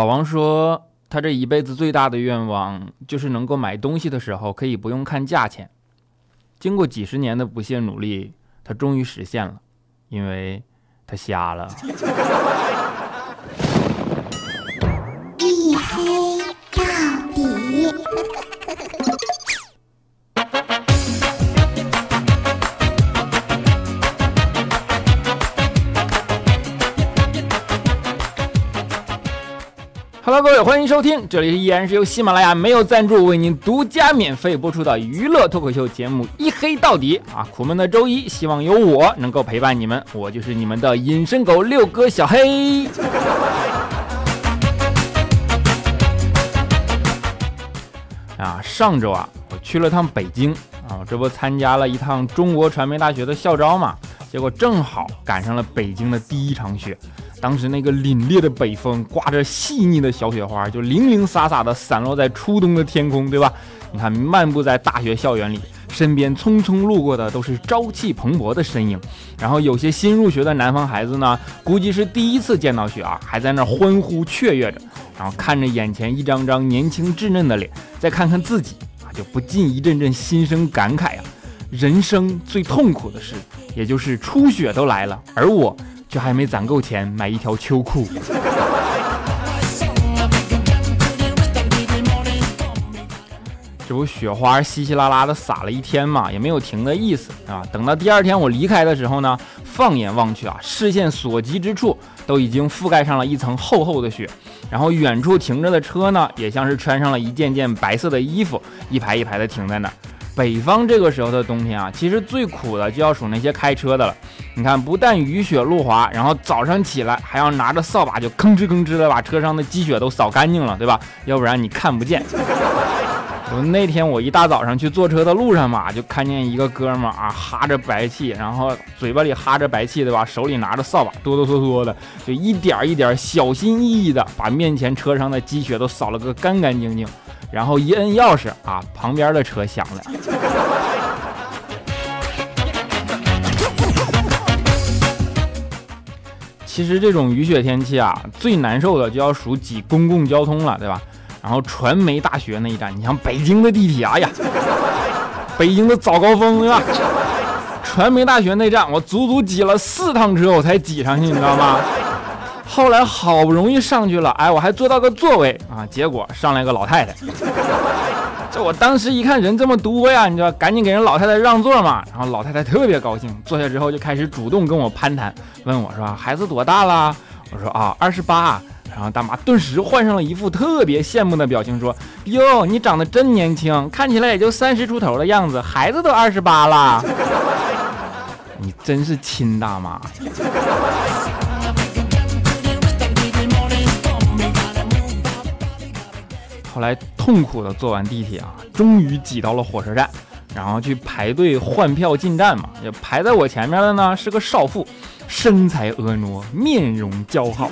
老王说，他这一辈子最大的愿望就是能够买东西的时候可以不用看价钱。经过几十年的不懈努力，他终于实现了，因为他瞎了。各位，欢迎收听，这里依然是由喜马拉雅没有赞助为您独家免费播出的娱乐脱口秀节目《一黑到底》啊！苦闷的周一，希望有我能够陪伴你们，我就是你们的隐身狗六哥小黑。啊，上周啊，我去了趟北京啊，这不参加了一趟中国传媒大学的校招嘛，结果正好赶上了北京的第一场雪。当时那个凛冽的北风，刮着细腻的小雪花，就零零散散的散落在初冬的天空，对吧？你看，漫步在大学校园里，身边匆匆路过的都是朝气蓬勃的身影。然后有些新入学的南方孩子呢，估计是第一次见到雪啊，还在那欢呼雀跃着。然后看着眼前一张张年轻稚嫩的脸，再看看自己啊，就不禁一阵阵心生感慨啊。人生最痛苦的事，也就是初雪都来了，而我。却还没攒够钱买一条秋裤。这不雪花稀稀拉拉的洒了一天嘛，也没有停的意思啊。等到第二天我离开的时候呢，放眼望去啊，视线所及之处都已经覆盖上了一层厚厚的雪。然后远处停着的车呢，也像是穿上了一件件白色的衣服，一排一排的停在那儿。北方这个时候的冬天啊，其实最苦的就要数那些开车的了。你看，不但雨雪路滑，然后早上起来还要拿着扫把就吭哧吭哧的把车上的积雪都扫干净了，对吧？要不然你看不见。我那天我一大早上去坐车的路上嘛，就看见一个哥们儿啊，哈着白气，然后嘴巴里哈着白气，对吧？手里拿着扫把，哆哆嗦嗦的，就一点一点小心翼翼的把面前车上的积雪都扫了个干干净净。然后一摁钥匙啊，旁边的车响了。其实这种雨雪天气啊，最难受的就要数挤公共交通了，对吧？然后传媒大学那一站，你像北京的地铁，哎呀，北京的早高峰，对吧？传媒大学那站，我足足挤了四趟车，我才挤上去，你知道吗？后来好不容易上去了，哎，我还坐到个座位啊，结果上来个老太太。这我当时一看人这么多呀，你知道，赶紧给人老太太让座嘛。然后老太太特别高兴，坐下之后就开始主动跟我攀谈，问我说孩子多大了？我说啊，二十八。然后大妈顿时换上了一副特别羡慕的表情，说哟，你长得真年轻，看起来也就三十出头的样子，孩子都二十八了。你真是亲大妈。后来痛苦的坐完地铁啊，终于挤到了火车站，然后去排队换票进站嘛。也排在我前面的呢是个少妇，身材婀娜，面容姣好。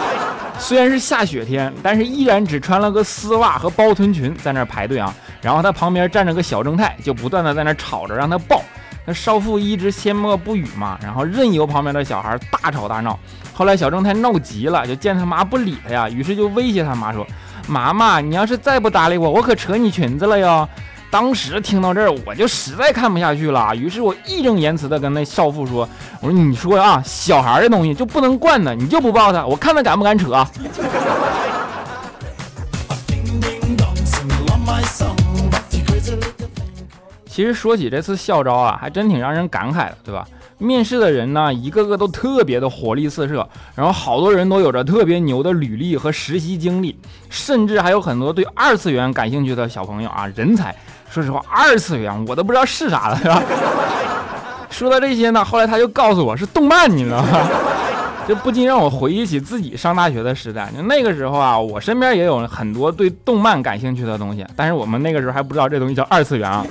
虽然是下雪天，但是依然只穿了个丝袜和包臀裙在那排队啊。然后他旁边站着个小正太，就不断的在那吵着让他抱。那少妇一直缄默不语嘛，然后任由旁边的小孩大吵大闹。后来小正太闹急了，就见他妈不理他呀，于是就威胁他妈说。妈妈，你要是再不搭理我，我可扯你裙子了哟！当时听到这儿，我就实在看不下去了，于是我义正言辞的跟那少妇说：“我说你说啊，小孩的东西就不能惯他，你就不抱他，我看他敢不敢扯。”其实说起这次校招啊，还真挺让人感慨的，对吧？面试的人呢，一个个都特别的活力四射，然后好多人都有着特别牛的履历和实习经历，甚至还有很多对二次元感兴趣的小朋友啊，人才。说实话，二次元我都不知道是啥了，是吧？说到这些呢，后来他就告诉我是动漫，你知道吗？这不禁让我回忆起自己上大学的时代。就那个时候啊，我身边也有很多对动漫感兴趣的东西，但是我们那个时候还不知道这东西叫二次元啊。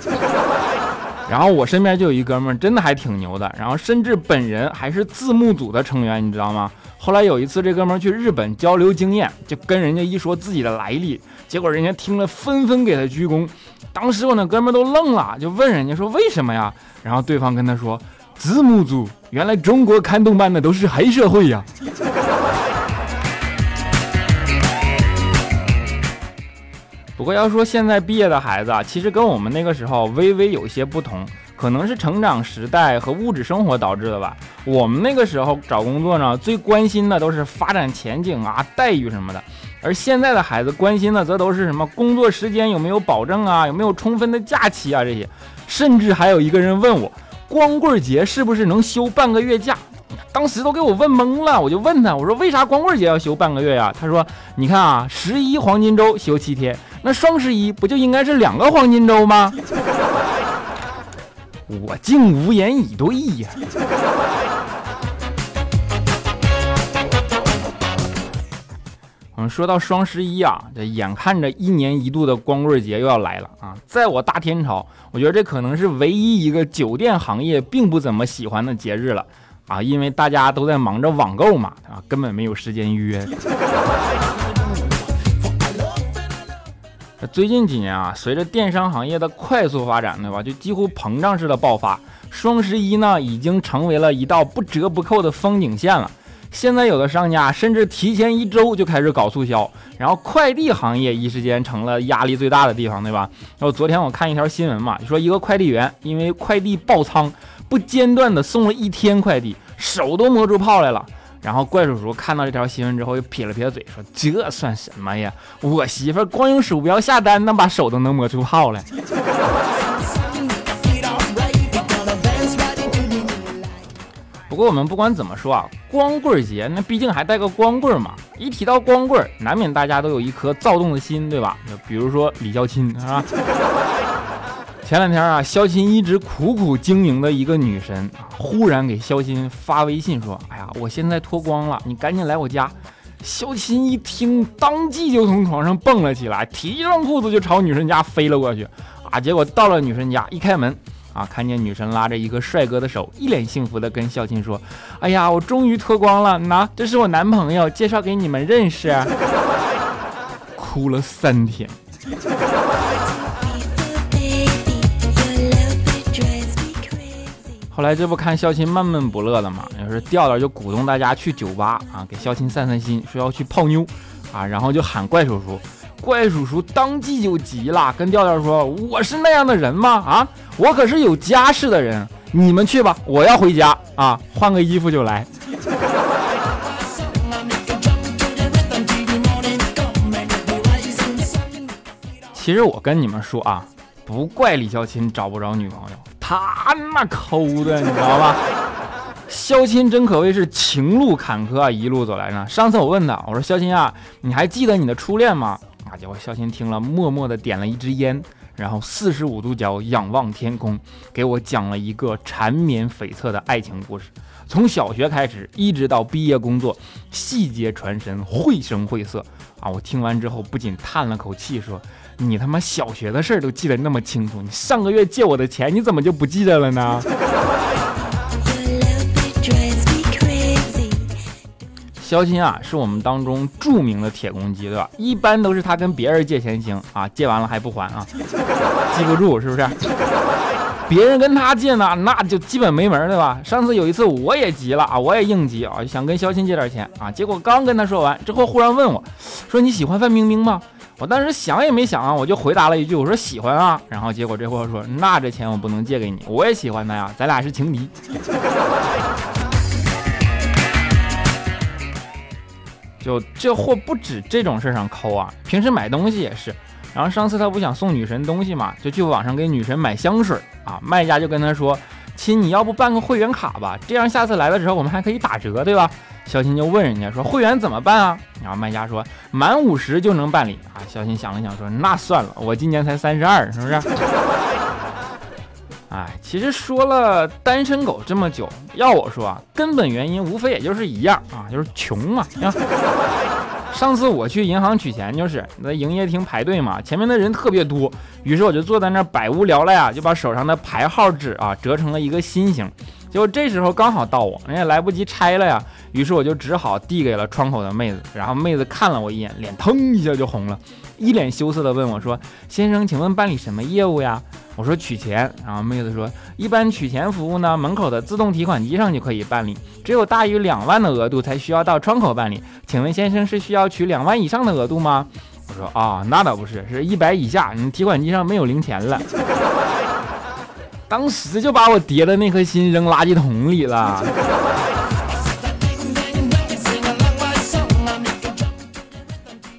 然后我身边就有一哥们儿，真的还挺牛的。然后甚至本人还是字幕组的成员，你知道吗？后来有一次，这哥们儿去日本交流经验，就跟人家一说自己的来历，结果人家听了纷纷给他鞠躬。当时我那哥们儿都愣了，就问人家说为什么呀？然后对方跟他说，字幕组，原来中国看动漫的都是黑社会呀。不过要说现在毕业的孩子啊，其实跟我们那个时候微微有些不同，可能是成长时代和物质生活导致的吧。我们那个时候找工作呢，最关心的都是发展前景啊、待遇什么的，而现在的孩子关心的则都是什么工作时间有没有保证啊、有没有充分的假期啊这些。甚至还有一个人问我，光棍节是不是能休半个月假？当时都给我问懵了，我就问他，我说为啥光棍节要休半个月呀？他说，你看啊，十一黄金周休七天，那双十一不就应该是两个黄金周吗？我竟无言以对呀。我们说到双十一啊，这眼看着一年一度的光棍节又要来了啊！在我大天朝，我觉得这可能是唯一一个酒店行业并不怎么喜欢的节日了。啊，因为大家都在忙着网购嘛，啊，根本没有时间约。最近几年啊，随着电商行业的快速发展，对吧，就几乎膨胀式的爆发。双十一呢，已经成为了一道不折不扣的风景线了。现在有的商家甚至提前一周就开始搞促销，然后快递行业一时间成了压力最大的地方，对吧？然后昨天我看一条新闻嘛，说一个快递员因为快递爆仓。不间断的送了一天快递，手都磨出泡来了。然后怪叔叔看到这条新闻之后，又撇了撇嘴，说：“这算什么呀？我媳妇光用鼠标下单，那把手都能磨出泡来。” 不过我们不管怎么说啊，光棍节那毕竟还带个光棍嘛。一提到光棍，难免大家都有一颗躁动的心，对吧？比如说李孝钦，是吧？前两天啊，肖钦一直苦苦经营的一个女神啊，忽然给肖钦发微信说：“哎呀，我现在脱光了，你赶紧来我家。”肖钦一听，当即就从床上蹦了起来，提上裤子就朝女神家飞了过去。啊，结果到了女神家，一开门啊，看见女神拉着一个帅哥的手，一脸幸福的跟肖钦说：“哎呀，我终于脱光了，那这是我男朋友，介绍给你们认识。”哭了三天。后来这不看肖钦闷闷不乐的嘛，要是调调就鼓动大家去酒吧啊，给肖钦散散心，说要去泡妞啊，然后就喊怪叔叔，怪叔叔当即就急了，跟调调说：“我是那样的人吗？啊，我可是有家室的人，你们去吧，我要回家啊，换个衣服就来。”其实我跟你们说啊，不怪李孝钦找不着女朋友。他那抠的，你知道吧？肖钦真可谓是情路坎坷啊，一路走来呢。上次我问他，我说肖钦啊，你还记得你的初恋吗？啊，结果肖钦听了，默默的点了一支烟，然后四十五度角仰望天空，给我讲了一个缠绵悱恻的爱情故事，从小学开始，一直到毕业工作，细节传神，绘声绘色啊！我听完之后，不仅叹了口气，说。你他妈小学的事儿都记得那么清楚，你上个月借我的钱你怎么就不记得了呢？肖钦啊，是我们当中著名的铁公鸡，对吧？一般都是他跟别人借钱行啊，借完了还不还啊，记不住是不是？别人跟他借呢，那就基本没门，对吧？上次有一次我也急了啊，我也应急啊，想跟肖钦借点钱啊，结果刚跟他说完之后，忽然问我，说你喜欢范冰冰吗？我当时想也没想啊，我就回答了一句，我说喜欢啊。然后结果这货说，那这钱我不能借给你，我也喜欢他呀，咱俩是情敌。就这货不止这种事上抠啊，平时买东西也是。然后上次他不想送女神东西嘛，就去网上给女神买香水啊，卖家就跟他说，亲，你要不办个会员卡吧，这样下次来的时候我们还可以打折，对吧？肖新就问人家说：“会员怎么办啊？”然后卖家说：“满五十就能办理啊。”肖新想了想说：“那算了，我今年才三十二，是不是？” 哎，其实说了单身狗这么久，要我说啊，根本原因无非也就是一样啊，就是穷嘛。上次我去银行取钱，就是在营业厅排队嘛，前面的人特别多，于是我就坐在那百无聊赖啊，就把手上的排号纸啊折成了一个心形。结果这时候刚好到我，人家来不及拆了呀。于是我就只好递给了窗口的妹子，然后妹子看了我一眼，脸腾一下就红了，一脸羞涩的问我说：“先生，请问办理什么业务呀？”我说：“取钱。”然后妹子说：“一般取钱服务呢，门口的自动提款机上就可以办理，只有大于两万的额度才需要到窗口办理。请问先生是需要取两万以上的额度吗？”我说啊，那倒不是，是一百以下，你提款机上没有零钱了。当时就把我叠的那颗心扔垃圾桶里了。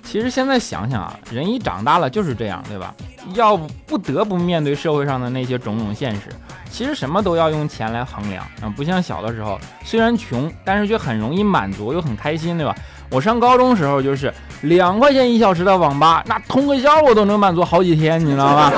其实现在想想啊，人一长大了就是这样，对吧？要不得不面对社会上的那些种种现实。其实什么都要用钱来衡量啊，不像小的时候，虽然穷，但是却很容易满足又很开心，对吧？我上高中时候就是两块钱一小时的网吧，那通个宵我都能满足好几天，你知道吗？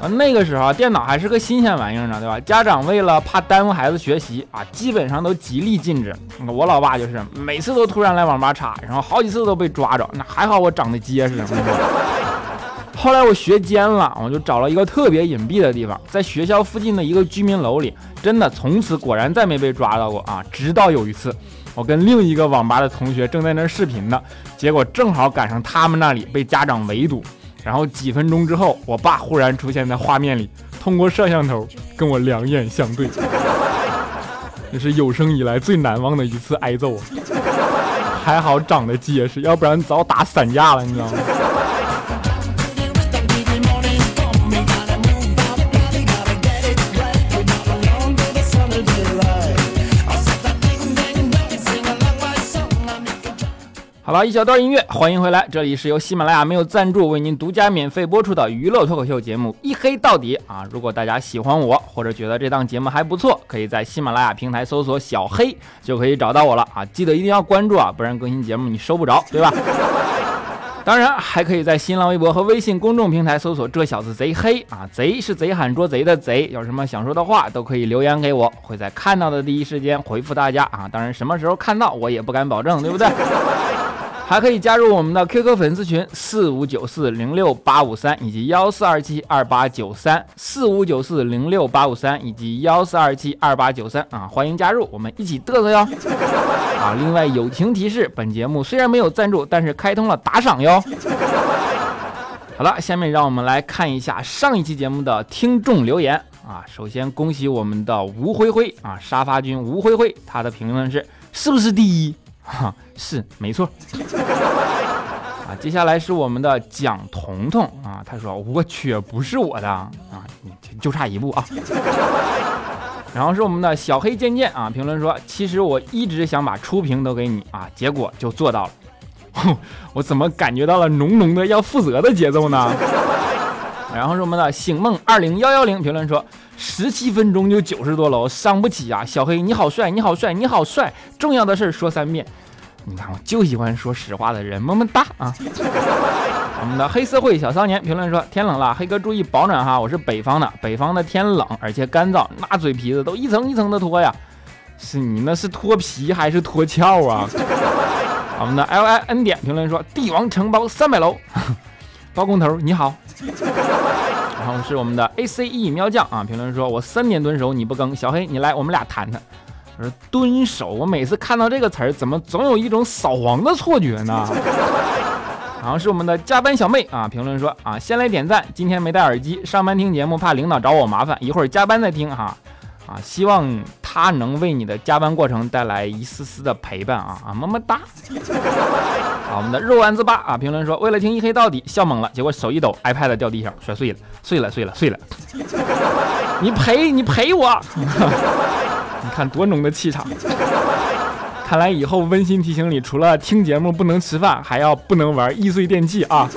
啊，那个时候电脑还是个新鲜玩意儿呢，对吧？家长为了怕耽误孩子学习啊，基本上都极力禁止。我老爸就是每次都突然来网吧插，然后好几次都被抓着。那还好我长得结实。后来我学尖了，我就找了一个特别隐蔽的地方，在学校附近的一个居民楼里。真的，从此果然再没被抓到过啊！直到有一次，我跟另一个网吧的同学正在那视频呢，结果正好赶上他们那里被家长围堵。然后几分钟之后，我爸忽然出现在画面里，通过摄像头跟我两眼相对，那是有生以来最难忘的一次挨揍啊！还好长得结实，要不然早打散架了，你知道吗？好了一小段音乐，欢迎回来，这里是由喜马拉雅没有赞助为您独家免费播出的娱乐脱口秀节目《一黑到底》啊！如果大家喜欢我，或者觉得这档节目还不错，可以在喜马拉雅平台搜索“小黑”就可以找到我了啊！记得一定要关注啊，不然更新节目你收不着，对吧？当然还可以在新浪微博和微信公众平台搜索“这小子贼黑”啊，贼是贼喊捉贼的贼，有什么想说的话都可以留言给我，会在看到的第一时间回复大家啊！当然什么时候看到我也不敢保证，对不对？还可以加入我们的 QQ 粉丝群四五九四零六八五三以及幺四二七二八九三四五九四零六八五三以及幺四二七二八九三啊，欢迎加入，我们一起嘚瑟哟！啊，另外友情提示，本节目虽然没有赞助，但是开通了打赏哟。好了，下面让我们来看一下上一期节目的听众留言啊。首先恭喜我们的吴灰灰啊，沙发君吴灰灰，他的评论是是不是第一？哈，是没错。啊，接下来是我们的蒋彤彤啊，他说：“我去，不是我的啊，就差一步啊。”然后是我们的小黑渐渐啊，评论说：“其实我一直想把初评都给你啊，结果就做到了。我怎么感觉到了浓浓的要负责的节奏呢？” 然后是我们的醒梦二零幺幺零评论说。十七分钟就九十多楼，伤不起啊！小黑你好帅，你好帅，你好帅！重要的事说三遍。你看我就喜欢说实话的人，么么哒啊！我们的黑社会小少年评论说：天冷了，黑哥注意保暖哈！我是北方的，北方的天冷而且干燥，那嘴皮子都一层一层的脱呀。是你那是脱皮还是脱壳啊？我们的 L I N 点评论说：帝王承包三百楼，包工头你好。然后是我们的 A C E 喵酱啊，评论说：“我三年蹲守你不更，小黑你来，我们俩谈谈。”我说：“蹲守，我每次看到这个词儿，怎么总有一种扫黄的错觉呢？” 然后是我们的加班小妹啊，评论说：“啊，先来点赞，今天没戴耳机，上班听节目，怕领导找我麻烦，一会儿加班再听哈。”，啊希望他能为你的加班过程带来一丝丝的陪伴啊啊，么么哒。好，我们的肉丸子八啊，评论说为了听一黑到底笑懵了，结果手一抖，iPad 掉地上摔碎了，碎了碎了碎了。你赔你赔我！你看多浓的气场。看来以后温馨提醒里，除了听节目不能吃饭，还要不能玩易碎电器啊。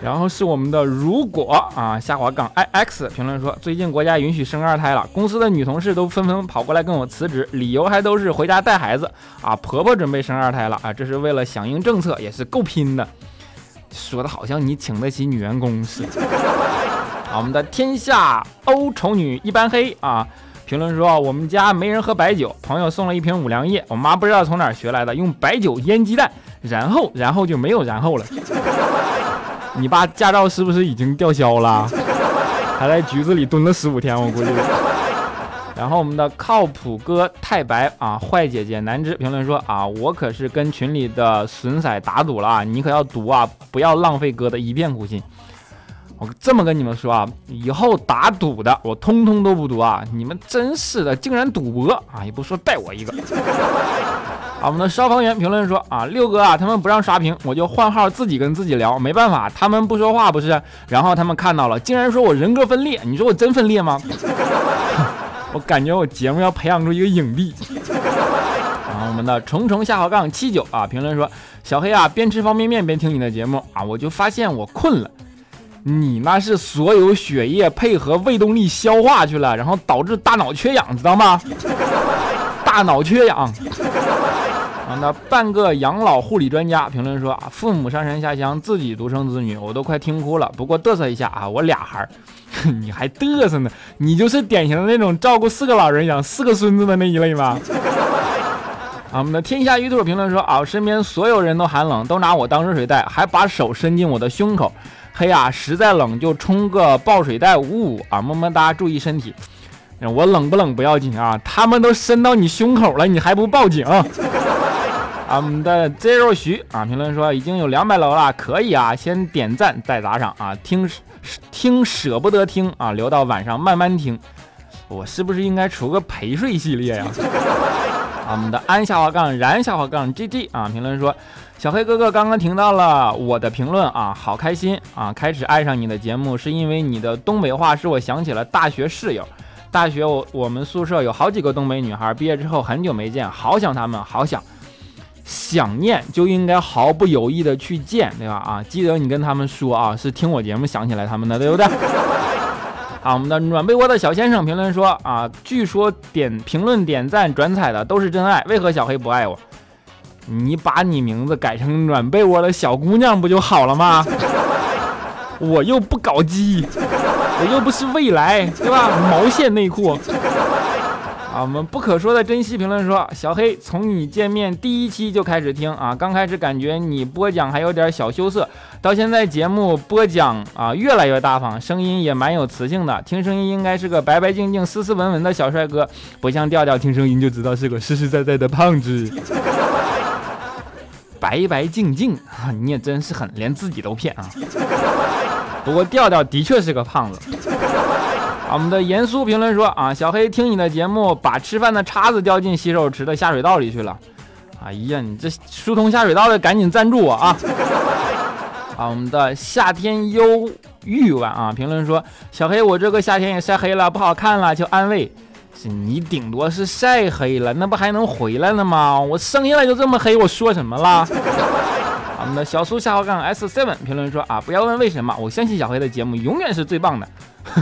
然后是我们的如果啊下滑杠 i x 评论说，最近国家允许生二胎了，公司的女同事都纷纷跑过来跟我辞职，理由还都是回家带孩子啊，婆婆准备生二胎了啊，这是为了响应政策，也是够拼的，说的好像你请得起女员工似的。我们的天下欧丑女一般黑啊，评论说我们家没人喝白酒，朋友送了一瓶五粮液，我妈不知道从哪儿学来的，用白酒腌鸡蛋，然后然后就没有然后了。你爸驾照是不是已经吊销了？还在局子里蹲了十五天，我估计。然后我们的靠谱哥太白啊，坏姐姐南之评论说啊，我可是跟群里的损色打赌了啊，你可要赌啊，不要浪费哥的一片苦心。我这么跟你们说啊，以后打赌的我通通都不赌啊，你们真是的，竟然赌博啊，也不说带我一个。啊，我们的消防员评论说啊，六哥啊，他们不让刷屏，我就换号自己跟自己聊，没办法，他们不说话不是？然后他们看到了，竟然说我人格分裂，你说我真分裂吗？我感觉我节目要培养出一个影帝。然后，我们的重重下滑杠七九啊，评论说小黑啊，边吃方便面边听你的节目啊，我就发现我困了。你那是所有血液配合胃动力消化去了，然后导致大脑缺氧，知道吗？大脑缺氧。啊，那半个养老护理专家评论说啊，父母上山下乡，自己独生子女，我都快听哭了。不过嘚瑟一下啊，我俩孩儿，你还嘚瑟呢？你就是典型的那种照顾四个老人养四个孙子的那一类吗？啊，我们的天下鱼兔评论说啊，身边所有人都寒冷，都拿我当热水袋，还把手伸进我的胸口。嘿呀，实在冷就冲个抱水袋捂捂啊，么么哒，注意身体。我冷不冷不要紧啊，他们都伸到你胸口了，你还不报警？啊，我们的 zero 徐啊，评论说已经有两百楼了，可以啊，先点赞再打赏啊，听听舍不得听啊，留到晚上慢慢听。我是不是应该出个陪睡系列呀？啊，我们的安下滑杠燃下滑杠 gg 啊，评论说。小黑哥哥刚刚听到了我的评论啊，好开心啊！开始爱上你的节目是因为你的东北话，使我想起了大学室友。大学我我们宿舍有好几个东北女孩，毕业之后很久没见，好想她们，好想。想念就应该毫不犹豫的去见，对吧？啊，记得你跟他们说啊，是听我节目想起来他们的，对不对？啊，我们的暖被窝的小先生评论说啊，据说点评论、点赞、转采的都是真爱，为何小黑不爱我？你把你名字改成暖被窝的小姑娘不就好了吗？我又不搞基，我又不是未来，对吧？毛线内裤。啊，我们不可说的珍惜评论说，小黑从你见面第一期就开始听啊，刚开始感觉你播讲还有点小羞涩，到现在节目播讲啊越来越大方，声音也蛮有磁性的，听声音应该是个白白净净、斯斯文文的小帅哥，不像调调，听声音就知道是个实实在在的胖子。白白净净啊，你也真是狠，连自己都骗啊！不过调调的确是个胖子。啊我们的严肃评论说啊，小黑听你的节目，把吃饭的叉子掉进洗手池的下水道里去了。哎呀，你这疏通下水道的赶紧赞助我啊！啊，我们的夏天忧郁晚啊，评论说小黑，我这个夏天也晒黑了，不好看了，求安慰。是你顶多是晒黑了，那不还能回来了吗？我生下来就这么黑，我说什么了？我们的小苏下滑杠 S seven 评论说啊，不要问为什么，我相信小黑的节目永远是最棒的，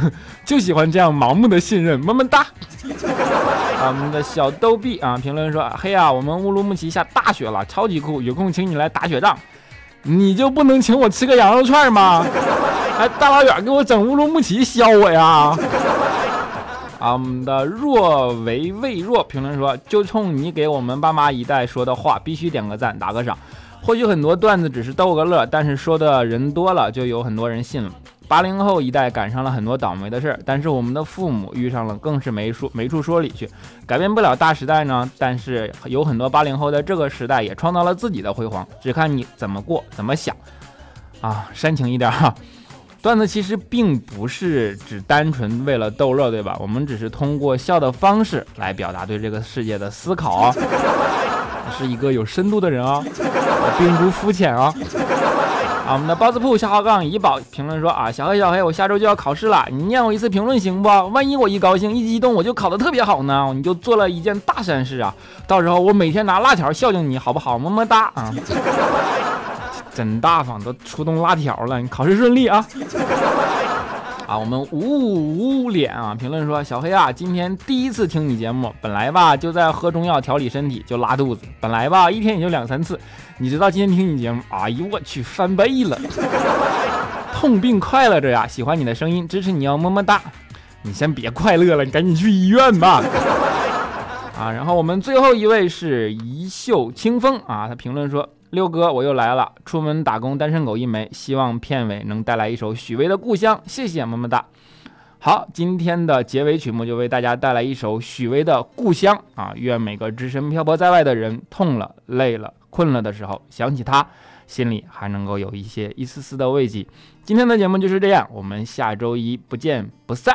就喜欢这样盲目的信任，么么哒。啊我们的小逗比啊评论说，嘿啊，我们乌鲁木齐下大雪了，超级酷，有空请你来打雪仗，你就不能请我吃个羊肉串吗？还 大老远给我整乌鲁木齐削我呀？啊，我们的若为未若评论说，就冲你给我们爸妈一代说的话，必须点个赞，打个赏。或许很多段子只是逗个乐，但是说的人多了，就有很多人信了。八零后一代赶上了很多倒霉的事儿，但是我们的父母遇上了更是没处没处说理去。改变不了大时代呢，但是有很多八零后在这个时代也创造了自己的辉煌，只看你怎么过，怎么想。啊，煽情一点哈。段子其实并不是只单纯为了逗乐，对吧？我们只是通过笑的方式来表达对这个世界的思考啊，是一个有深度的人啊，并不肤浅啊。啊，我们的包子铺下号杠怡宝评论说啊，小黑小黑，我下周就要考试了，你念我一次评论行不？万一我一高兴一激动我就考得特别好呢，你就做了一件大善事啊，到时候我每天拿辣条孝敬你好不好？么么哒啊。真大方，都出动辣条了。你考试顺利啊！啊，我们五五五脸啊，评论说小黑啊，今天第一次听你节目，本来吧就在喝中药调理身体，就拉肚子，本来吧一天也就两三次，你知道今天听你节目，哎呦我去翻倍了，痛并快乐着呀！喜欢你的声音，支持你要么么哒。你先别快乐了，你赶紧去医院吧。啊，然后我们最后一位是一袖清风啊，他评论说。六哥，我又来了。出门打工，单身狗一枚。希望片尾能带来一首许巍的《故乡》，谢谢，么么哒。好，今天的结尾曲目就为大家带来一首许巍的《故乡》啊。愿每个只身漂泊在外的人，痛了、累了、困了的时候，想起他，心里还能够有一些一丝丝的慰藉。今天的节目就是这样，我们下周一不见不散。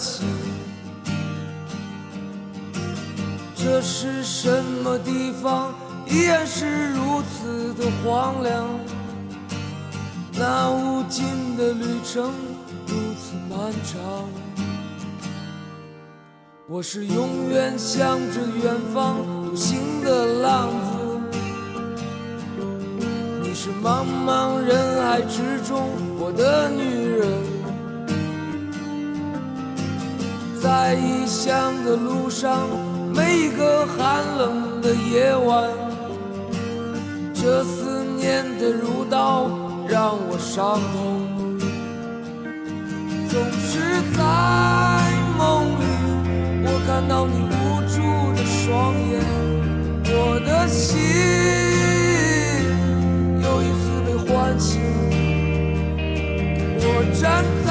心。这是什么地方？依然是如此的荒凉。那无尽的旅程如此漫长。我是永远向着远方独行的浪子，你是茫茫人海之中我的女人，在异乡的路上，每一个寒冷的夜晚，这思念的如刀让我伤痛，总是在梦里。我看到你无助的双眼，我的心又一次被唤醒。我站在，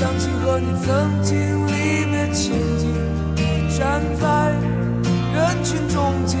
想起和你曾经离别情景。你站在人群中间，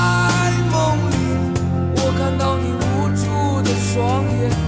双眼。